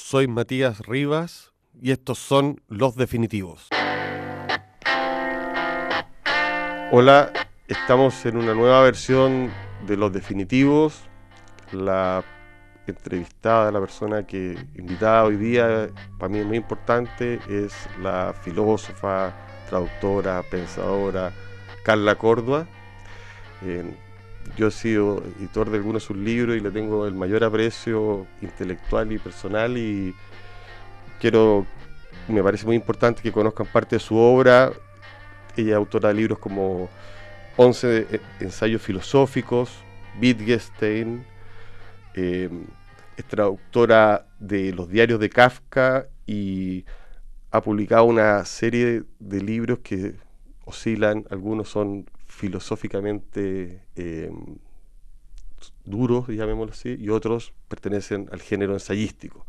soy Matías Rivas y estos son Los Definitivos. Hola, estamos en una nueva versión de Los Definitivos. La entrevistada, la persona que invitada hoy día, para mí es muy importante, es la filósofa, traductora, pensadora Carla Córdoba. Yo he sido editor de algunos de sus libros y le tengo el mayor aprecio intelectual y personal y quiero, me parece muy importante que conozcan parte de su obra. Ella es autora de libros como 11 eh, ensayos filosóficos, Wittgenstein, eh, es traductora de los diarios de Kafka y ha publicado una serie de libros que oscilan, algunos son filosóficamente eh, duros, llamémoslo así, y otros pertenecen al género ensayístico.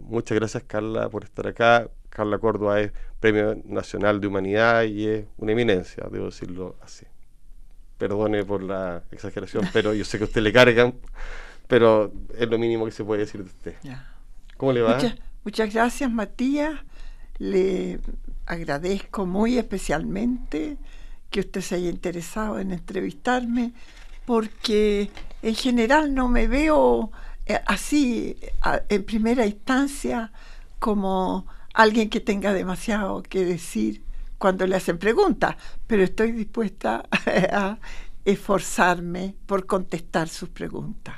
Muchas gracias Carla por estar acá. Carla Córdoba es Premio Nacional de Humanidad y es una eminencia, debo decirlo así. Perdone por la exageración, pero yo sé que a usted le cargan, pero es lo mínimo que se puede decir de usted. ¿Cómo le va? muchas gracias Matías. Le agradezco muy especialmente que usted se haya interesado en entrevistarme, porque en general no me veo eh, así en primera instancia como alguien que tenga demasiado que decir cuando le hacen preguntas, pero estoy dispuesta a esforzarme por contestar sus preguntas.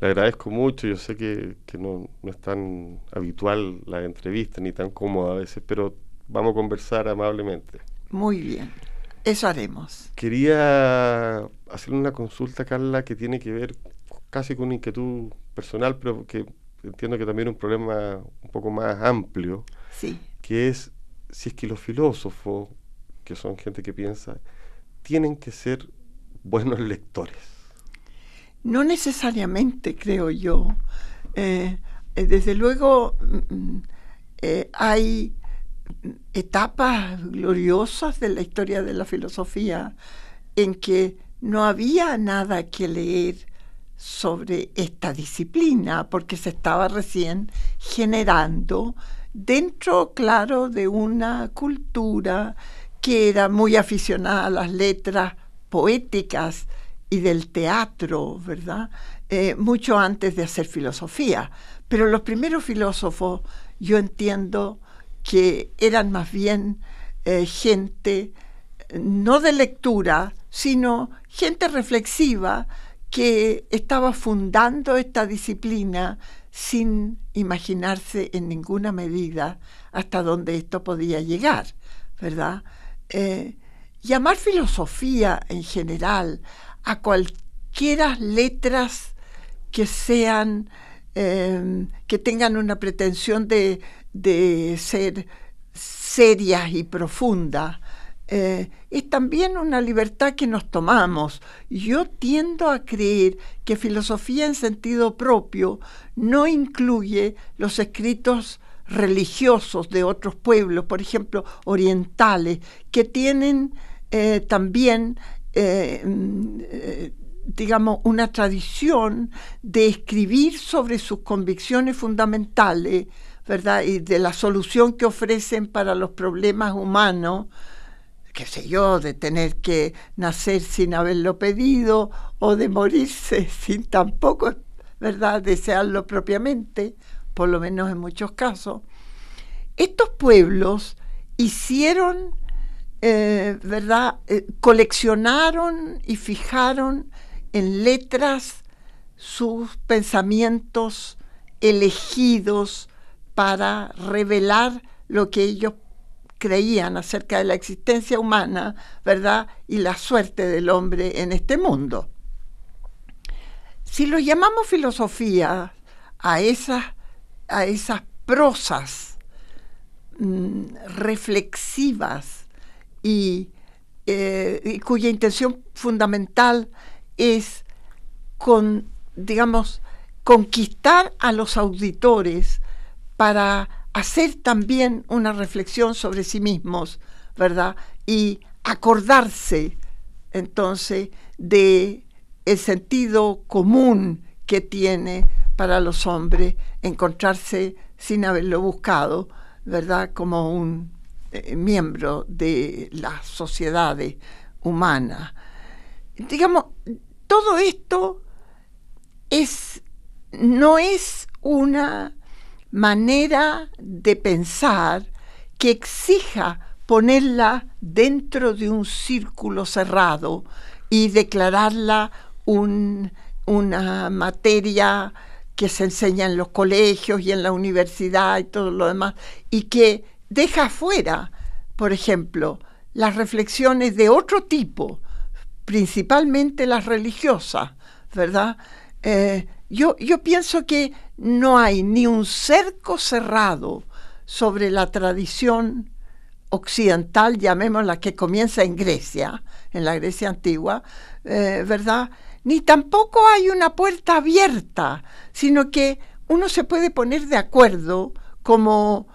Le agradezco mucho, yo sé que, no, no, es tan habitual la entrevista ni tan cómoda a veces, pero vamos a conversar amablemente. Muy bien. Eso haremos. Quería hacerle una consulta, Carla, que tiene que ver casi con una inquietud personal, pero que entiendo que también es un problema un poco más amplio. Sí. Que es si es que los filósofos, que son gente que piensa, tienen que ser buenos lectores. No necesariamente, creo yo. Eh, eh, desde luego, mm, mm, eh, hay etapas gloriosas de la historia de la filosofía en que no había nada que leer sobre esta disciplina porque se estaba recién generando dentro, claro, de una cultura que era muy aficionada a las letras poéticas y del teatro, ¿verdad? Eh, mucho antes de hacer filosofía. Pero los primeros filósofos, yo entiendo, que eran más bien eh, gente no de lectura, sino gente reflexiva que estaba fundando esta disciplina sin imaginarse en ninguna medida hasta dónde esto podía llegar, ¿verdad? Eh, llamar filosofía en general a cualquiera letras que sean, eh, que tengan una pretensión de de ser serias y profundas, eh, es también una libertad que nos tomamos. Yo tiendo a creer que filosofía en sentido propio no incluye los escritos religiosos de otros pueblos, por ejemplo, orientales, que tienen eh, también, eh, digamos, una tradición de escribir sobre sus convicciones fundamentales Y de la solución que ofrecen para los problemas humanos, qué sé yo, de tener que nacer sin haberlo pedido o de morirse sin tampoco, ¿verdad?, desearlo propiamente, por lo menos en muchos casos. Estos pueblos hicieron, eh, ¿verdad?, eh, coleccionaron y fijaron en letras sus pensamientos elegidos, para revelar lo que ellos creían acerca de la existencia humana, ¿verdad? Y la suerte del hombre en este mundo. Si lo llamamos filosofía a esas, a esas prosas mm, reflexivas y, eh, y, cuya intención fundamental es digamos, conquistar a los auditores para hacer también una reflexión sobre sí mismos, ¿verdad? Y acordarse entonces de el sentido común que tiene para los hombres encontrarse sin haberlo buscado, ¿verdad? Como un eh, miembro de las sociedades humanas. Digamos, todo esto es, no es una manera de pensar que exija ponerla dentro de un círculo cerrado y declararla una materia que se enseña en los colegios y en la universidad y todo lo demás, y que deja fuera, por ejemplo, las reflexiones de otro tipo, principalmente las religiosas, ¿verdad? Eh, yo, pienso que no hay ni un cerco cerrado sobre la tradición occidental, llamémosla, que comienza en Grecia, en la Grecia antigua, eh, ¿verdad? Ni tampoco hay una puerta abierta, sino que uno se puede poner de acuerdo, como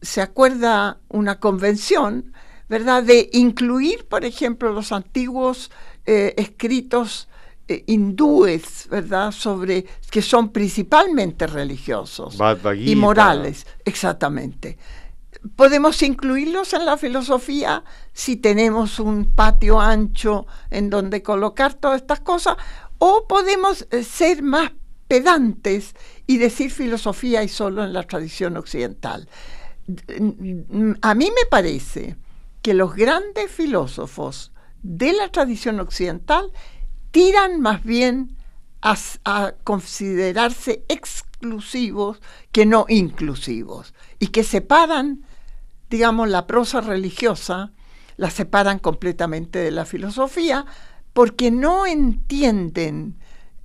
se acuerda una convención, ¿verdad? De incluir, por ejemplo, los antiguos eh, escritos eh, hindúes, ¿verdad? Sobre que son principalmente religiosos y morales, exactamente. Podemos incluirlos en la filosofía si tenemos un patio ancho en donde colocar todas estas cosas, o podemos eh, ser más pedantes y decir filosofía y solo en la tradición occidental. A mí me parece que los grandes filósofos de la tradición occidental tiran más bien a, considerarse exclusivos que no inclusivos y que separan, digamos, la prosa religiosa, la separan completamente de la filosofía porque no entienden,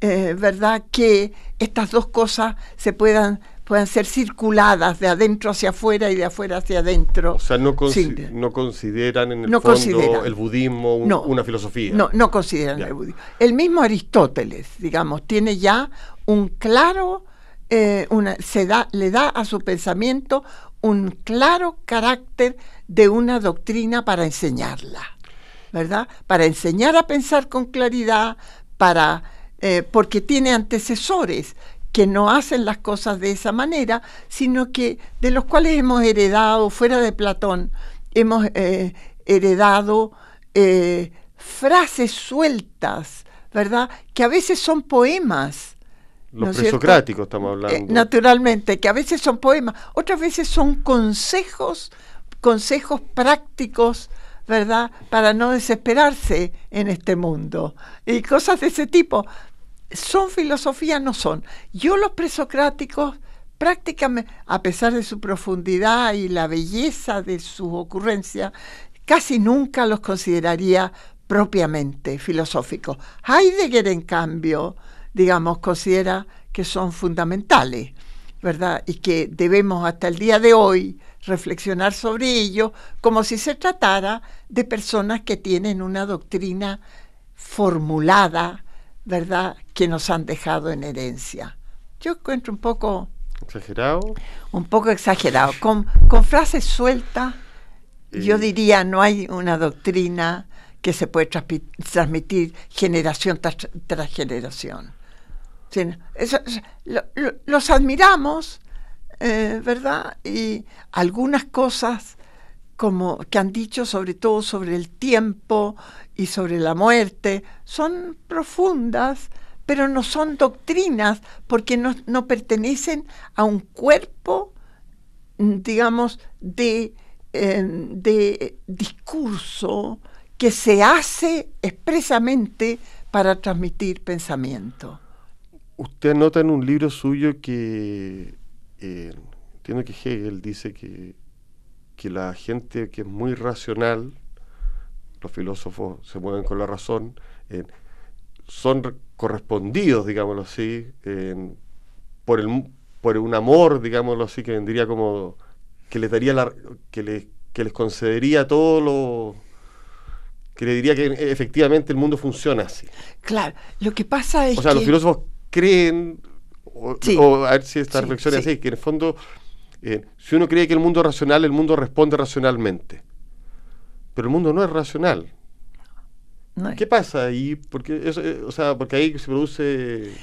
eh, ¿verdad?, que estas dos cosas se puedan puedan ser circuladas de adentro hacia afuera y de afuera hacia adentro. O sea, no, consideran en el fondo el budismo una filosofía. No, no consideran el budismo. El mismo Aristóteles, digamos, tiene ya un claro, eh, una, se da, le da a su pensamiento un claro carácter de una doctrina para enseñarla, ¿verdad? Para enseñar a pensar con claridad, para eh, porque tiene antecesores que no hacen las cosas de esa manera, sino que de los cuales hemos heredado, fuera de Platón, hemos eh, heredado eh, frases sueltas, ¿verdad? Que a veces son poemas. Los presocráticos estamos eh, hablando. naturalmente, que a veces son poemas, otras veces son consejos, consejos prácticos, ¿verdad? Para no desesperarse en este mundo. Y cosas de ese tipo son filosofía, no son. Yo los presocráticos prácticamente, a pesar de su profundidad y la belleza de su ocurrencia, casi nunca los consideraría propiamente filosóficos. Heidegger, en cambio, digamos, considera que son fundamentales, ¿verdad? Y que debemos hasta el día de hoy reflexionar sobre ello como si se tratara de personas que tienen una doctrina formulada, ¿verdad?, que nos han dejado en herencia. Yo encuentro un poco... ¿Exagerado? Un poco exagerado. Con, con frases sueltas, yo diría, no hay una doctrina que se puede transmitir generación tras, generación. los admiramos, eh, ¿verdad? Y algunas cosas como que han dicho sobre todo sobre el tiempo y sobre la muerte son profundas, pero no son doctrinas porque no, pertenecen a un cuerpo, digamos, de, em, de discurso que se hace expresamente para transmitir pensamiento. Usted nota en un libro suyo que, eh, entiendo que Hegel dice que que la gente que es muy racional, los filósofos se mueven con la razón, eh, son correspondidos, digámoslo así, por, el, por un amor, digámoslo así, que vendría como que les daría la, que, les, que les concedería todo lo que le diría que efectivamente el mundo funciona así. Claro, lo que pasa es O sea, los filósofos creen, o, a ver si esta reflexión es así, que en el fondo eh, si uno cree que el mundo es racional, el mundo responde racionalmente. Pero el mundo no es racional. ¿Qué pasa ahí? Porque, eso, eh, o sea, porque ahí se produce...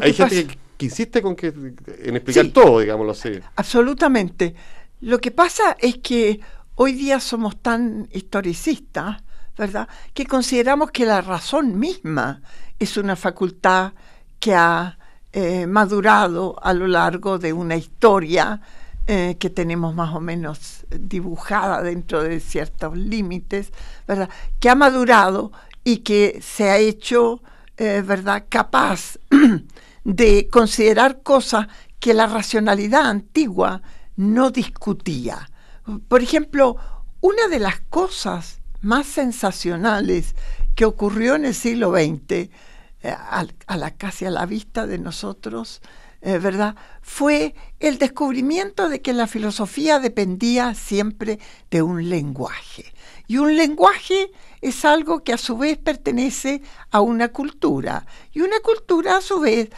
hay gente que insiste con que en explicar todo, digámoslo así. Absolutamente. Lo que pasa es que hoy día somos tan historicistas, ¿verdad?, que consideramos que la razón misma es una facultad que ha eh, madurado a lo largo de una historia eh, que tenemos más o menos dibujada dentro de ciertos límites, ¿verdad? Que ha madurado y que se ha hecho, eh, ¿verdad?, capaz de considerar cosas que la racionalidad antigua no discutía. Por ejemplo, una de las cosas más sensacionales que ocurrió en el siglo XX, eh, a, la, casi a la vista de nosotros, eh, ¿verdad? Fue el descubrimiento de que la filosofía dependía siempre de un lenguaje. Y un lenguaje es algo que a su vez pertenece a una cultura. Y una cultura a su vez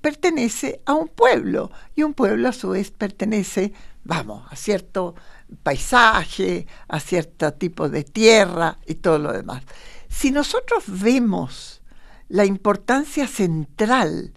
pertenece a un pueblo. Y un pueblo a su vez pertenece, vamos, a cierto paisaje, a cierto tipo de tierra y todo lo demás. Si nosotros vemos la importancia central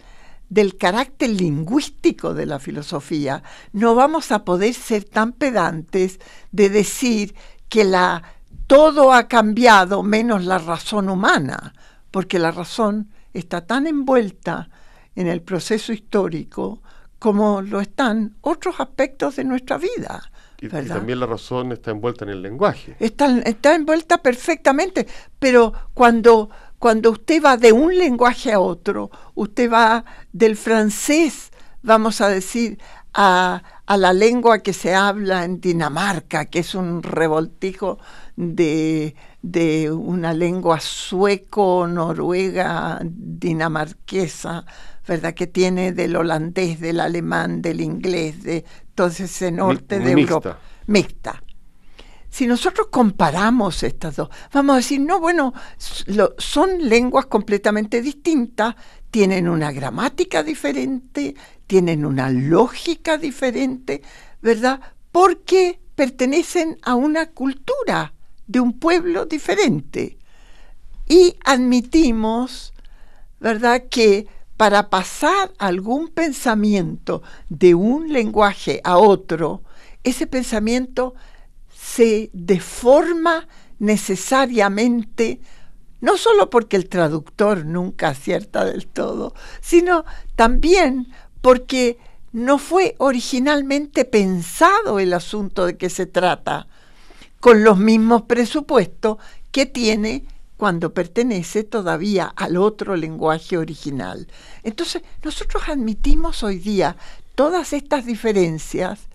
del carácter lingüístico de la filosofía, no vamos a poder ser tan pedantes de decir que la todo ha cambiado menos la razón humana, porque la razón está tan envuelta en el proceso histórico como lo están otros aspectos de nuestra vida. Y, también la razón está envuelta en el lenguaje. Está, está envuelta perfectamente, pero cuando cuando usted va de un lenguaje a otro, usted va del francés, vamos a decir, a, la lengua que se habla en Dinamarca, que es un revoltijo de, de una lengua sueco, noruega, dinamarquesa, ¿verdad? Que tiene del holandés, del alemán, del inglés, de todo ese norte de Europa. Mixta. Si nosotros comparamos estas dos, vamos a decir, no, bueno, son lenguas completamente distintas, tienen una gramática diferente, tienen una lógica diferente, ¿verdad? Porque pertenecen a una cultura de un pueblo diferente. Y admitimos, ¿verdad?, que para pasar algún pensamiento de un lenguaje a otro, ese pensamiento se deforma necesariamente, no solo porque el traductor nunca acierta del todo, sino también porque no fue originalmente pensado el asunto de que se trata con los mismos presupuestos que tiene cuando pertenece todavía al otro lenguaje original. Entonces, nosotros admitimos hoy día todas estas diferencias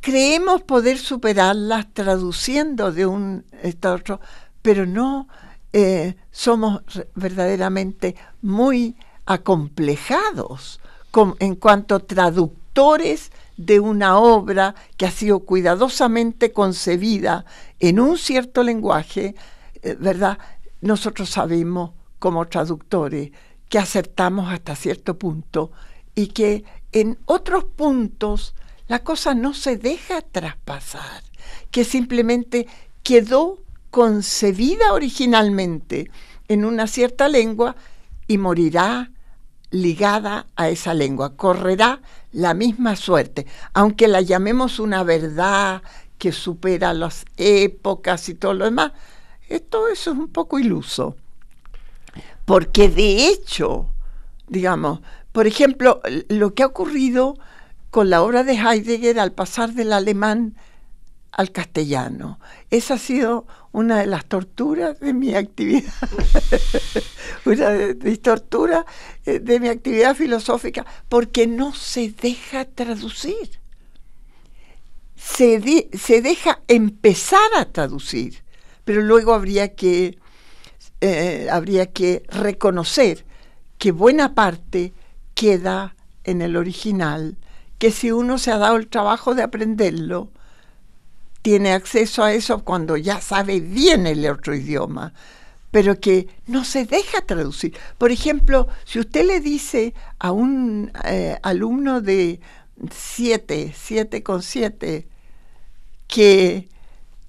creemos poder superarlas traduciendo de un a otro, pero no eh, somos verdaderamente muy acomplejados en cuanto traductores de una obra que ha sido cuidadosamente concebida en un cierto lenguaje, eh, ¿verdad? Nosotros sabemos como traductores que acertamos hasta cierto punto y que en otros puntos la cosa no se deja traspasar, que simplemente quedó concebida originalmente en una cierta lengua y morirá ligada a esa lengua, correrá la misma suerte, aunque la llamemos una verdad que supera las épocas y todo lo demás, eso es un poco iluso, porque de hecho, digamos, por ejemplo, lo que ha ocurrido con la obra de Heidegger al pasar del alemán al castellano. Esa ha sido una de las torturas de mi actividad, una de torturas eh, de mi actividad filosófica, porque no se deja traducir. Se, se deja empezar a traducir, pero luego habría que, eh, habría que reconocer que buena parte queda en el original que si uno se ha dado el trabajo de aprenderlo, tiene acceso a eso cuando ya sabe bien el otro idioma, pero que no se deja traducir. Por ejemplo, si usted le dice a un eh, alumno de 7, 7 con 7, que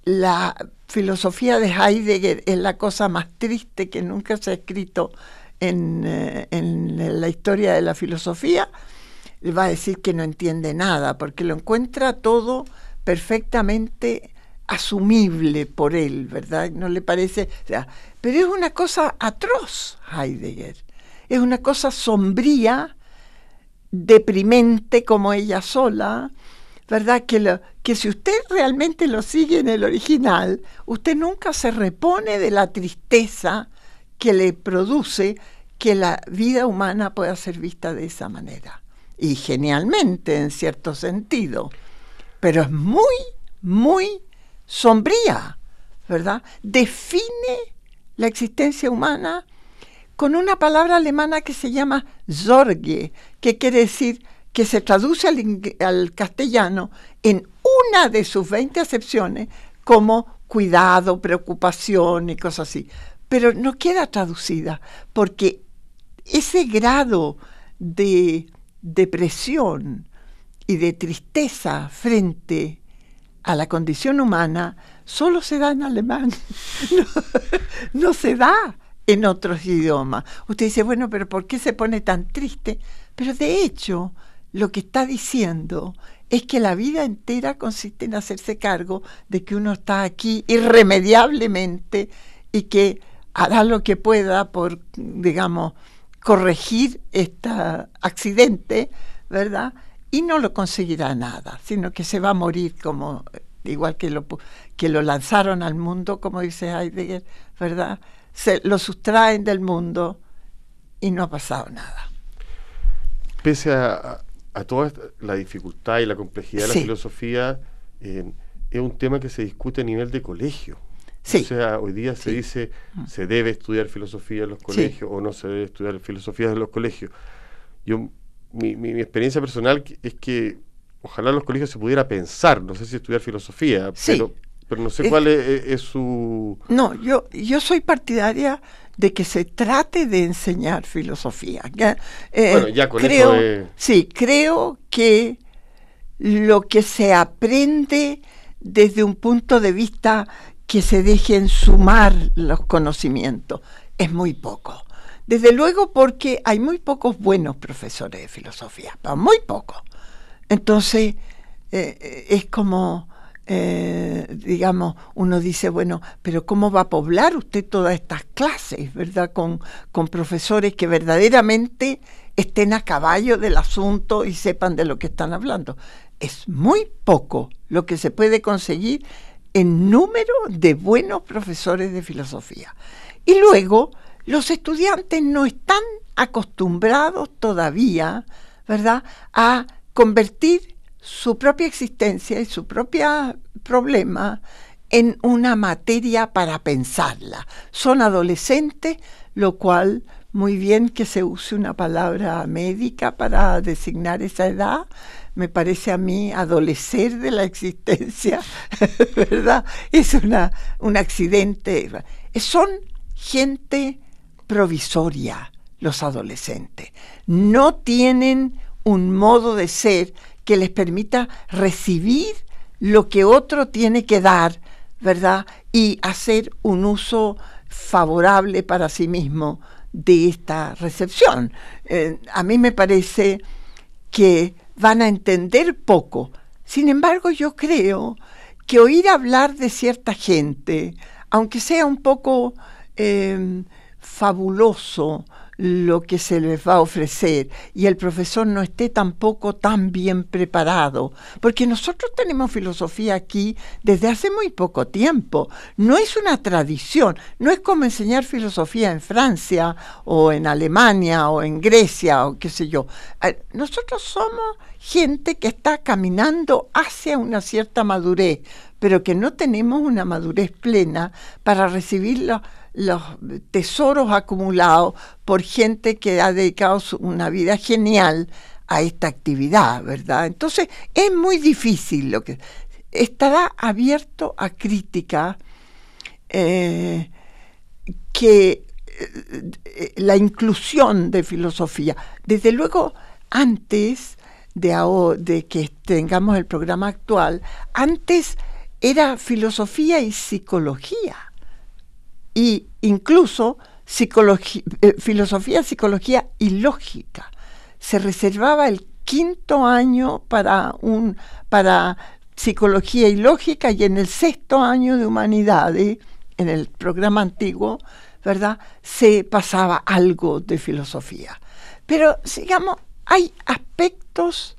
la filosofía de Heidegger es la cosa más triste que nunca se ha escrito en, eh, en la historia de la filosofía, le va a decir que no entiende nada, porque lo encuentra todo perfectamente asumible por él, ¿verdad? No le parece, o sea, pero es una cosa atroz Heidegger, es una cosa sombría, deprimente como ella sola, ¿verdad? Que, lo, que si usted realmente lo sigue en el original, usted nunca se repone de la tristeza que le produce que la vida humana pueda ser vista de esa manera. Y genialmente, en cierto sentido. Pero es muy, muy sombría, ¿verdad? Define la existencia humana con una palabra alemana que se llama Sorge, que quiere decir que se traduce al, castellano en una de sus 20 acepciones como cuidado, preocupación y cosas así. Pero no queda traducida porque ese grado de depresión y de tristeza frente a la condición humana solo se da en alemán, no, se da en otros idiomas. Usted dice, bueno, pero ¿por qué se pone tan triste? Pero de hecho, lo que está diciendo es que la vida entera consiste en hacerse cargo de que uno está aquí irremediablemente y que hará lo que pueda por, digamos, corregir este accidente, ¿verdad? y no lo conseguirá nada, sino que se va a morir como igual que lo que lo lanzaron al mundo, como dice Heidegger, ¿verdad? Se lo sustraen del mundo y no ha pasado nada. Pese a, toda la dificultad y la complejidad de la filosofía, eh, es un tema que se discute a nivel de colegio. O sea, hoy día se dice mm. se debe estudiar filosofía en los colegios o no se debe estudiar filosofía en los colegios. Yo mi, mi, experiencia personal es que ojalá en los colegios se pudiera pensar, no sé si estudiar filosofía, pero, pero no sé cuál es, su... No, yo, yo soy partidaria de que se trate de enseñar filosofía. Eh, bueno, ya con creo, eso Sí, creo que lo que se aprende desde un punto de vista que se dejen sumar los conocimientos es muy poco. Desde luego porque hay muy pocos buenos profesores de filosofía, muy pocos. Entonces, eh, es como, eh, digamos, uno dice, bueno, pero ¿cómo va a poblar usted todas estas clases, verdad? Con, con profesores que verdaderamente estén a caballo del asunto y sepan de lo que están hablando. Es muy poco lo que se puede conseguir en número de buenos profesores de filosofía. Y luego, los estudiantes no están acostumbrados todavía, ¿verdad?, a convertir su propia existencia y su propio problema en una materia para pensarla. Son adolescentes, lo cual muy bien que se use una palabra médica para designar esa edad. Me parece a mí adolecer de la existencia, ¿verdad? Es una, un accidente. Son gente provisoria los adolescentes. No tienen un modo de ser que les permita recibir lo que otro tiene que dar, ¿verdad? Y hacer un uso favorable para sí mismo de esta recepción. Eh, a mí me parece que van a entender poco. Sin embargo, yo creo que oír hablar de cierta gente, aunque sea un poco eh, fabuloso lo que se les va a ofrecer y el profesor no esté tampoco tan bien preparado, porque nosotros tenemos filosofía aquí desde hace muy poco tiempo, no es una tradición, no es como enseñar filosofía en Francia o en Alemania o en Grecia o qué sé yo. Nosotros somos gente que está caminando hacia una cierta madurez, pero que no tenemos una madurez plena para recibirlo los tesoros acumulados por gente que ha dedicado una vida genial a esta actividad, ¿verdad? Entonces es muy difícil lo que estará abierto a crítica eh, que eh, la inclusión de filosofía. Desde luego, antes de, de que tengamos el programa actual, antes era filosofía y psicología y incluso eh, filosofía, psicología y lógica. Se reservaba el quinto año para un para psicología y lógica y en el sexto año de humanidades, en el programa antiguo, ¿verdad? Se pasaba algo de filosofía. Pero, digamos, hay aspectos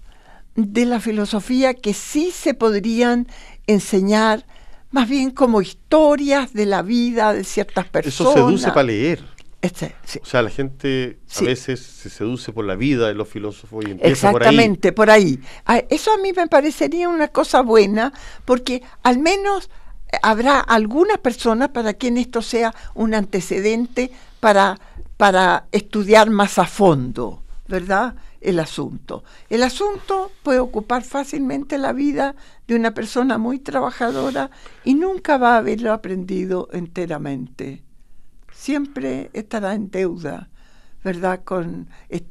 de la filosofía que sí se podrían enseñar más bien como historias de la vida de ciertas personas. Eso seduce para leer. Este, O sea, la gente a veces se seduce por la vida de los filósofos y empieza Exactamente, por ahí. por ahí. Eso a mí me parecería una cosa buena, porque al menos eh, habrá algunas personas para quien esto sea un antecedente para, para estudiar más a fondo, ¿verdad? El asunto. El asunto puede ocupar fácilmente la vida de una persona muy trabajadora y nunca va a haberlo aprendido enteramente. Siempre estará en deuda, ¿verdad? Con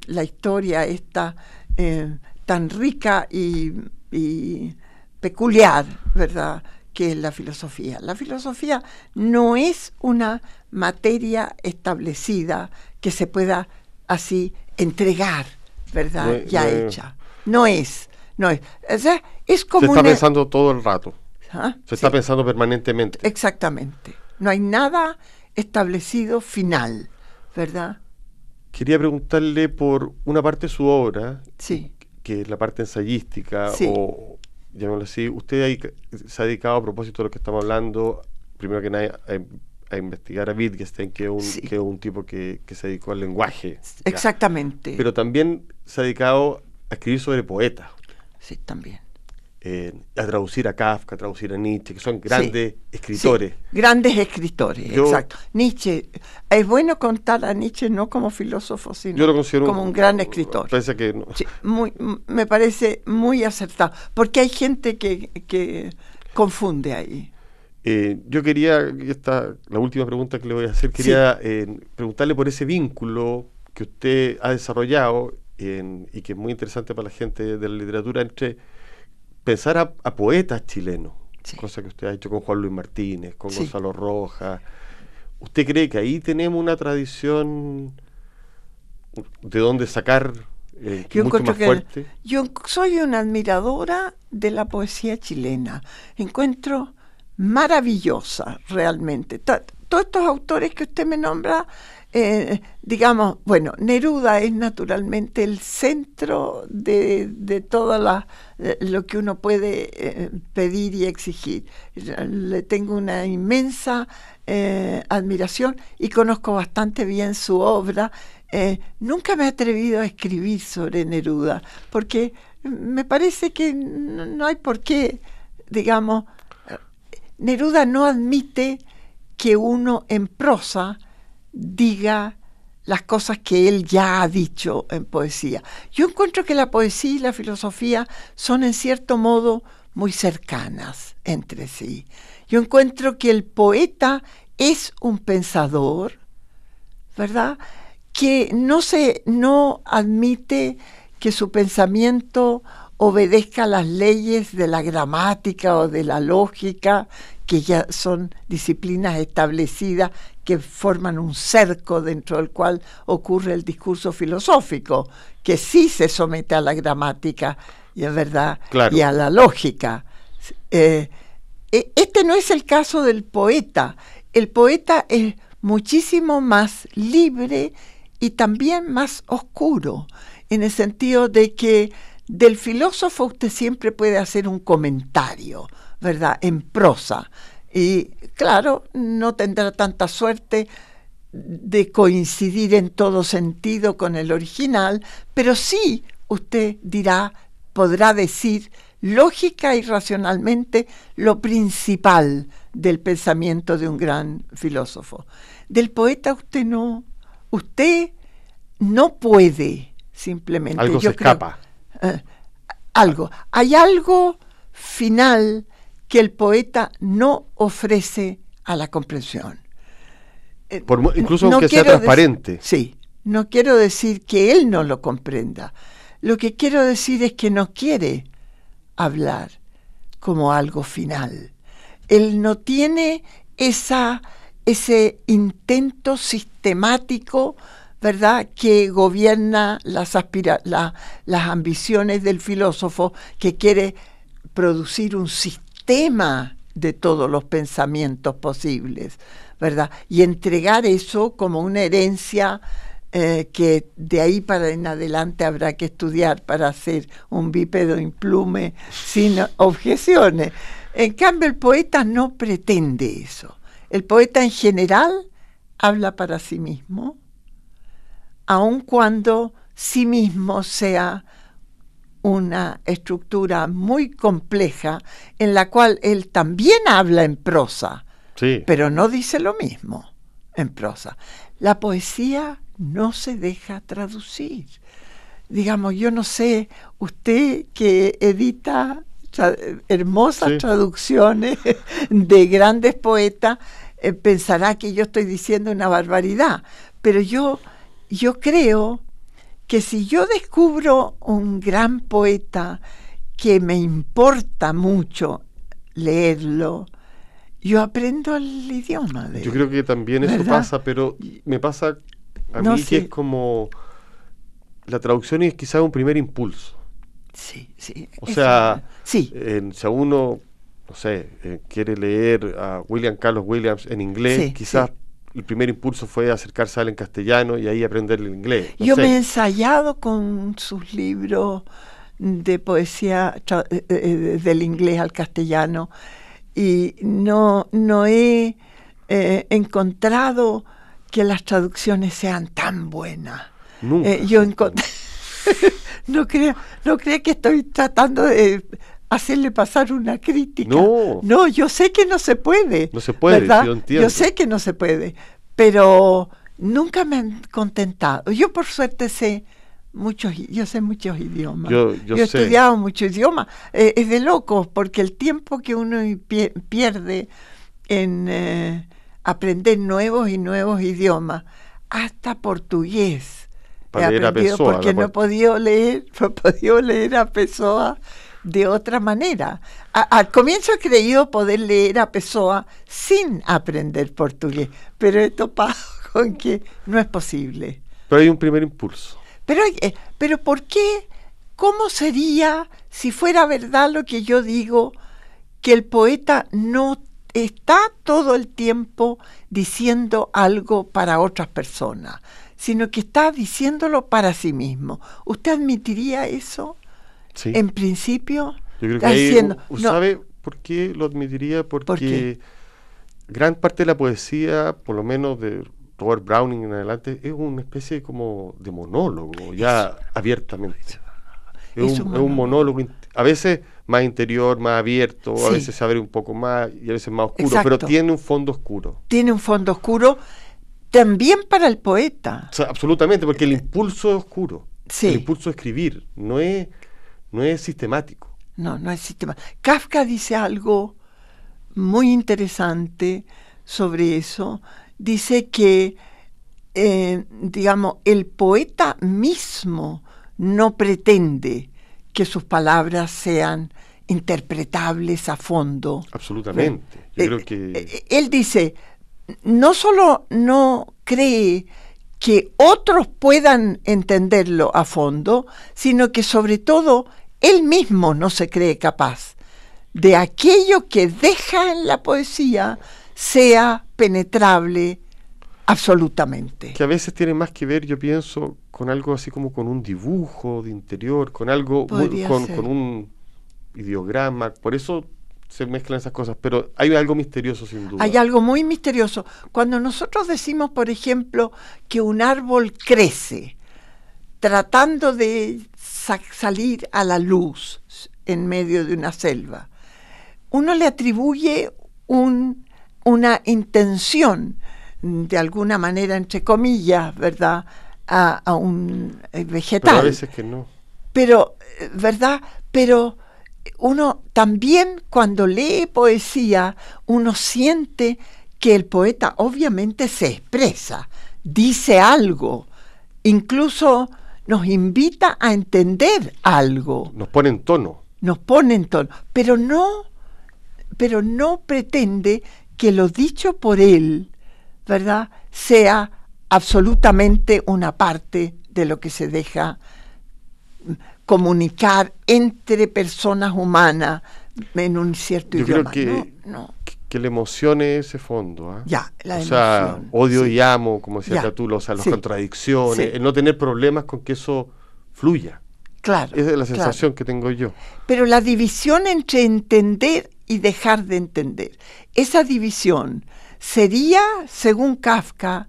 la historia esta eh, tan rica y, y peculiar, ¿verdad? que es la filosofía. La filosofía no es una materia establecida que se pueda así entregar ¿verdad? ya hecha. No es, no es. es como Se está pensando todo el rato. ¿Ah? Se está pensando permanentemente. Exactamente. No hay nada establecido final, ¿verdad? Quería preguntarle por una parte de su obra, sí. que es la parte ensayística, o llamémoslo así. Usted se ha dedicado a propósito de lo que estamos hablando, primero que nada, a investigar a Wittgenstein, que es un, que un tipo que, se dedicó al lenguaje. Exactamente. Pero también se ha dedicado a escribir sobre poetas. Sí, también. Eh, a traducir a Kafka, a traducir a Nietzsche, que son grandes escritores. grandes escritores, exacto. Nietzsche, es bueno contar a Nietzsche no como filósofo, sino como un, gran escritor. Parece que muy, me parece muy acertado, porque hay gente que, que confunde ahí. Eh, yo quería, esta, la última pregunta que le voy a hacer, quería eh, preguntarle por ese vínculo que usted ha desarrollado y que es muy interesante para la gente de la literatura entre pensar a, poetas chilenos, cosa que usted ha hecho con Juan Luis Martínez, con Gonzalo Rojas. ¿Usted cree que ahí tenemos una tradición de dónde sacar eh, yo mucho más fuerte? yo soy una admiradora de la poesía chilena. Encuentro maravillosa realmente. todos estos autores que usted me nombra, eh, digamos, bueno, Neruda es naturalmente el centro de, de todo lo que uno puede eh, pedir y exigir. Le tengo una inmensa eh, admiración y conozco bastante bien su obra. nunca me he atrevido a escribir sobre Neruda, porque me parece que no hay por qué, digamos, Neruda no admite que uno en prosa diga las cosas que él ya ha dicho en poesía. Yo encuentro que la poesía y la filosofía son en cierto modo muy cercanas entre sí. Yo encuentro que el poeta es un pensador, ¿verdad? Que no se no admite que su pensamiento obedezca las leyes de la gramática o de la lógica, que ya son disciplinas establecidas que forman un cerco dentro del cual ocurre el discurso filosófico, que sí se somete a la gramática y es verdad y a la lógica. Eh, e, este no es el caso del poeta. El poeta es muchísimo más libre y también más oscuro, en el sentido de que del filósofo usted siempre puede hacer un comentario, ¿verdad? En prosa. Y claro, no tendrá tanta suerte de coincidir en todo sentido con el original, pero sí usted dirá, podrá decir lógica y racionalmente lo principal del pensamiento de un gran filósofo. Del poeta usted no, usted no puede simplemente. Algo se escapa. Eh, algo. Hay algo final que el poeta no ofrece a la comprensión. Eh, incluso aunque sea transparente. Sí, no quiero decir que él no lo comprenda. Lo que quiero decir es que no quiere hablar como algo final. Él no tiene esa, ese intento sistemático, ¿verdad?, que gobierna las, las ambiciones del filósofo que quiere producir un sistema de todos los pensamientos posibles, ¿verdad? Y entregar eso como una herencia eh, que de ahí para en adelante habrá que estudiar para hacer un bípedo implume sin objeciones. En cambio, el poeta no pretende eso. El poeta en general habla para sí mismo, aun cuando sí mismo sea una estructura muy compleja en la cual él también habla en prosa, pero no dice lo mismo en prosa. La poesía no se deja traducir. Digamos, yo no sé, usted que edita hermosas traducciones de grandes poetas, eh, pensará que yo estoy diciendo una barbaridad, pero yo, yo creo que si yo descubro un gran poeta que me importa mucho leerlo, yo aprendo el idioma de Yo creo que también eso pasa, pero me pasa a mí que es como la traducción es quizás un primer impulso. Sí, sí. O sea, sí. si a uno, no sé, eh, quiere leer a William Carlos Williams en inglés, quizás el primer impulso fue acercarse a él en castellano y ahí aprender el inglés. Yo me he ensayado con sus libros de poesía eh, eh, del inglés al castellano y no, no he encontrado que las traducciones sean tan buenas. Eh, yo no crea, no crea que estoy tratando de hacerle pasar una crítica. No. No, yo sé que no se puede. No se puede, Yo, yo, sé que no se puede, pero nunca me han contentado. Yo por suerte sé muchos, yo sé muchos idiomas. Yo, he estudiado muchos idiomas. Eh, es de locos, porque el tiempo que uno pierde en eh, aprender nuevos y nuevos idiomas, hasta portugués. Para he aprendido porque no he podido leer, no he podido leer a Pessoa de otra manera. al comienzo he creído poder leer a Pessoa sin aprender portugués, pero he topado con que no es posible. Pero hay un primer impulso. Pero, eh, pero ¿por qué? ¿Cómo sería si fuera verdad lo que yo digo, que el poeta no está todo el tiempo diciendo algo para otras personas, sino que está diciéndolo para sí mismo. ¿Usted admitiría eso? Sí. En principio, yo creo que ¿sabe por qué lo admitiría? Porque gran parte de la poesía, por lo menos de Robert Browning en adelante, es una especie como de monólogo, ya abiertamente. Es, un, monólogo. A veces más interior, más abierto, a veces se abre un poco más y a veces más oscuro, pero tiene un fondo oscuro. Tiene un fondo oscuro también para el poeta. absolutamente, porque el impulso es oscuro. El impulso de escribir no es, no es sistemático. No, no es sistemático. Kafka dice algo muy interesante sobre eso. Dice que, eh, digamos, el poeta mismo no pretende que sus palabras sean interpretables a fondo. Absolutamente. Yo creo que... Eh, eh, él dice, no solo no cree que otros puedan entenderlo a fondo, sino que sobre todo él mismo no se cree capaz de aquello que deja en la poesía sea penetrable absolutamente. Que a veces tiene más que ver, yo pienso, con algo así como con un dibujo de interior, con algo, con, un ideograma, por eso se mezclan esas cosas, pero hay algo misterioso sin duda. Hay algo muy misterioso. Cuando nosotros decimos, por ejemplo, que un árbol crece tratando de salir a la luz en medio de una selva, uno le atribuye un, una intención, de alguna manera, entre comillas, ¿verdad? a, un vegetal. Pero a veces que no. Pero, eh, ¿verdad? Pero uno también cuando lee poesía, uno siente que el poeta obviamente se expresa, dice algo, incluso nos invita a entender algo. Nos pone en tono. Nos pone en tono, pero no, pero no pretende que lo dicho por él ¿verdad?, sea absolutamente una parte de lo que se deja comunicar entre personas humanas en un cierto Yo idioma. creo que, no, que le emocione ese fondo. ¿ah? Ya, la o sea, emoción, odio sí. y amo, como decía Catulo, o sea, las sí, contradicciones, sí. el no tener problemas con que eso fluya. Claro. Esa es la claro. sensación que tengo yo. Pero la división entre entender y dejar de entender, esa división sería, según Kafka,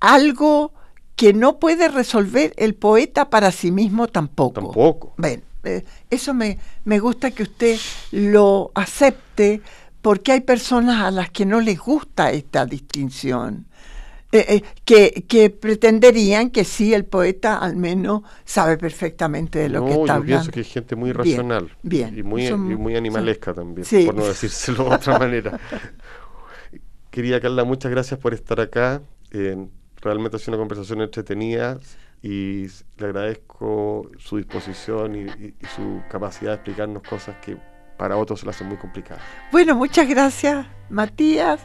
algo que no puede resolver el poeta para sí mismo tampoco. Tampoco. Ven, eh, eso me, me gusta que usted lo acepte porque hay personas a las que no les gusta esta distinción. eh, eh, que, que pretenderían que sí, el poeta al menos sabe perfectamente de lo no, que está yo hablando. pienso que hay gente muy Bien, racional bien. y muy, Son- y muy animalesca también, Sí. por no decírselo de otra manera. Quería, Carla, muchas gracias por estar acá. Eh, realmente ha sido una conversación entretenida y le agradezco su disposición y, y- y su capacidad de explicarnos cosas que para otros se le hacen muy complicadas. Bueno, muchas gracias, Matías.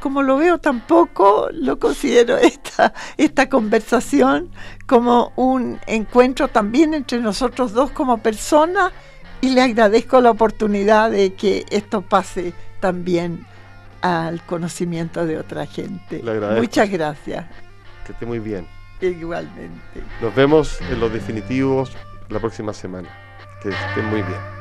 Como lo veo tampoco, lo considero esta, esta conversación como un encuentro también entre nosotros dos como personas y le agradezco la oportunidad de que esto pase también al conocimiento de otra gente. Muchas gracias, Que esté muy bien. igualmente. Nos vemos en los definitivos la próxima semana. Que estén muy bien.